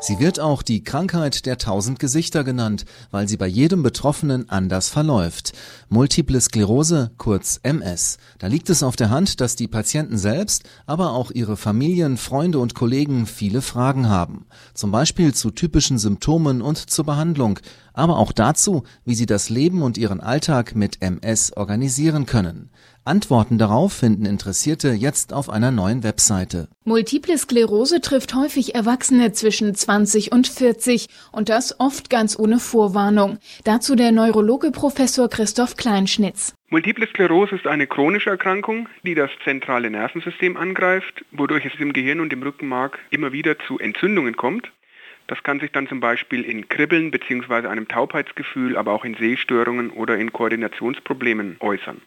Sie wird auch die Krankheit der tausend Gesichter genannt, weil sie bei jedem Betroffenen anders verläuft. Multiple Sklerose, kurz MS. Da liegt es auf der Hand, dass die Patienten selbst, aber auch ihre Familien, Freunde und Kollegen viele Fragen haben. Zum Beispiel zu typischen Symptomen und zur Behandlung, aber auch dazu, wie sie das Leben und ihren Alltag mit MS organisieren können. Antworten darauf finden Interessierte jetzt auf einer neuen Webseite. Multiple Sklerose trifft häufig Erwachsene zwischen 20 und 40 und das oft ganz ohne Vorwarnung. Dazu der Neurologe Professor Christoph Kleinschnitz. Multiple Sklerose ist eine chronische Erkrankung, die das zentrale Nervensystem angreift, wodurch es im Gehirn und im Rückenmark immer wieder zu Entzündungen kommt. Das kann sich dann zum Beispiel in Kribbeln bzw. einem Taubheitsgefühl, aber auch in Sehstörungen oder in Koordinationsproblemen äußern.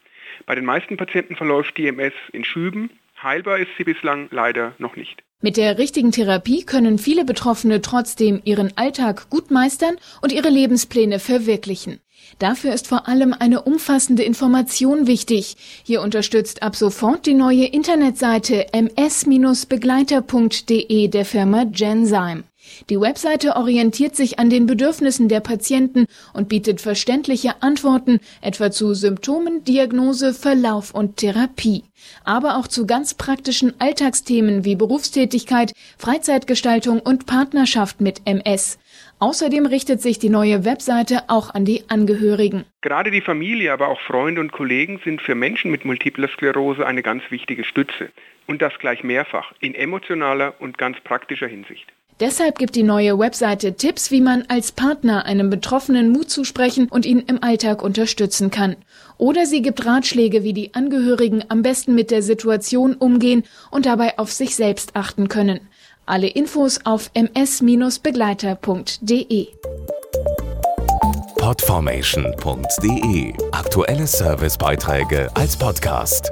Bei den meisten Patienten verläuft die MS in Schüben. Heilbar ist sie bislang leider noch nicht. Mit der richtigen Therapie können viele Betroffene trotzdem ihren Alltag gut meistern und ihre Lebenspläne verwirklichen. Dafür ist vor allem eine umfassende Information wichtig. Hier unterstützt ab sofort die neue Internetseite ms-begleiter.de der Firma Genzyme. Die Webseite orientiert sich an den Bedürfnissen der Patienten und bietet verständliche Antworten etwa zu Symptomen, Diagnose, Verlauf und Therapie, aber auch zu ganz praktischen Alltagsthemen wie Berufstätigkeit, Freizeitgestaltung und Partnerschaft mit MS. Außerdem richtet sich die neue Webseite auch an die Angehörigen. Gerade die Familie, aber auch Freunde und Kollegen sind für Menschen mit multipler Sklerose eine ganz wichtige Stütze. Und das gleich mehrfach, in emotionaler und ganz praktischer Hinsicht. Deshalb gibt die neue Webseite Tipps, wie man als Partner einem Betroffenen Mut zusprechen und ihn im Alltag unterstützen kann. Oder sie gibt Ratschläge, wie die Angehörigen am besten mit der Situation umgehen und dabei auf sich selbst achten können. Alle Infos auf ms-begleiter.de. Podformation.de Aktuelle Servicebeiträge als Podcast.